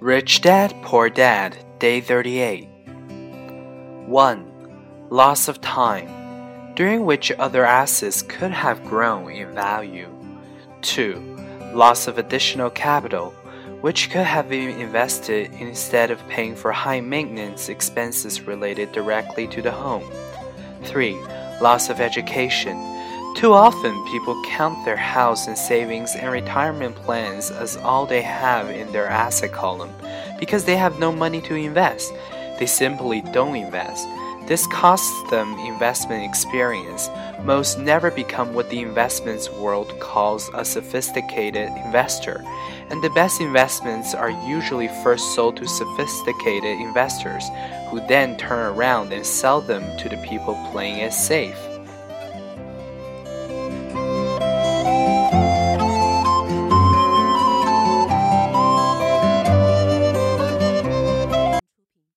Rich Dad, Poor Dad, Day 38. 1. Loss of time, during which other assets could have grown in value. 2. Loss of additional capital, which could have been invested instead of paying for high maintenance expenses related directly to the home. 3. Loss of education too often, people count their house and savings and retirement plans as all they have in their asset column because they have no money to invest. They simply don't invest. This costs them investment experience. Most never become what the investments world calls a sophisticated investor, and the best investments are usually first sold to sophisticated investors, who then turn around and sell them to the people playing it safe.